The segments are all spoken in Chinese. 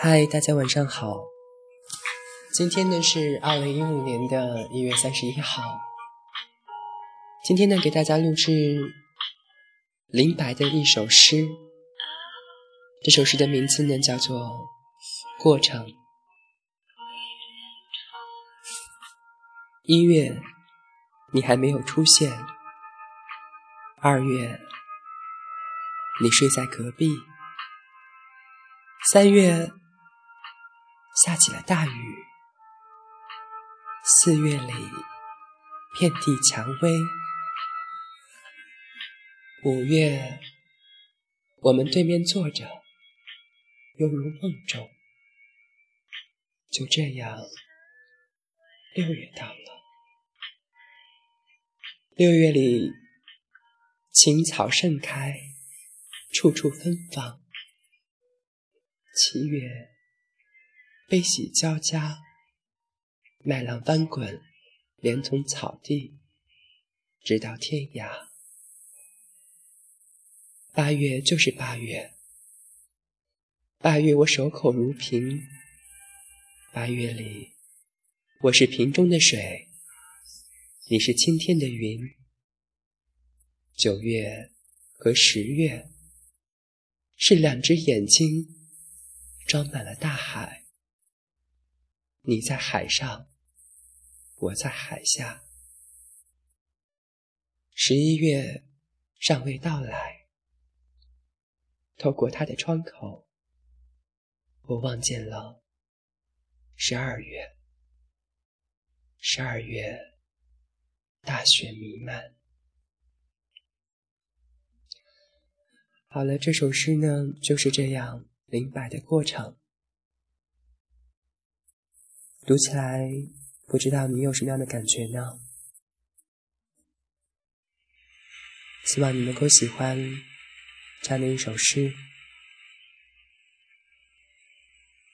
嗨，大家晚上好。今天呢是二零一五年的一月三十一号。今天呢给大家录制林白的一首诗。这首诗的名字呢叫做《过程》。一月，你还没有出现；二月，你睡在隔壁；三月。下起了大雨，四月里遍地蔷薇。五月，我们对面坐着，犹如梦中。就这样，六月到了。六月里，青草盛开，处处芬芳。七月。悲喜交加，麦浪翻滚，连同草地直到天涯。八月就是八月，八月我守口如瓶。八月里，我是瓶中的水，你是青天的云。九月和十月，是两只眼睛，装满了大海。你在海上，我在海下。十一月尚未到来，透过他的窗口，我望见了十二月。十二月，大雪弥漫。好了，这首诗呢，就是这样明白的过程。读起来，不知道你有什么样的感觉呢？希望你能够喜欢这样的一首诗。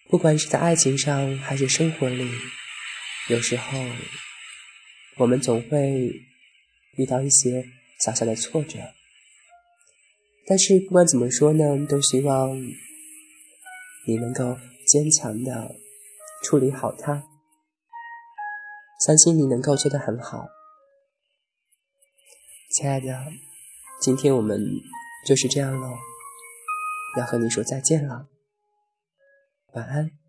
不管是在爱情上，还是生活里，有时候我们总会遇到一些小小的挫折。但是不管怎么说呢，都希望你能够坚强的。处理好它，相信你能够做得很好，亲爱的。今天我们就是这样喽，要和你说再见了，晚安。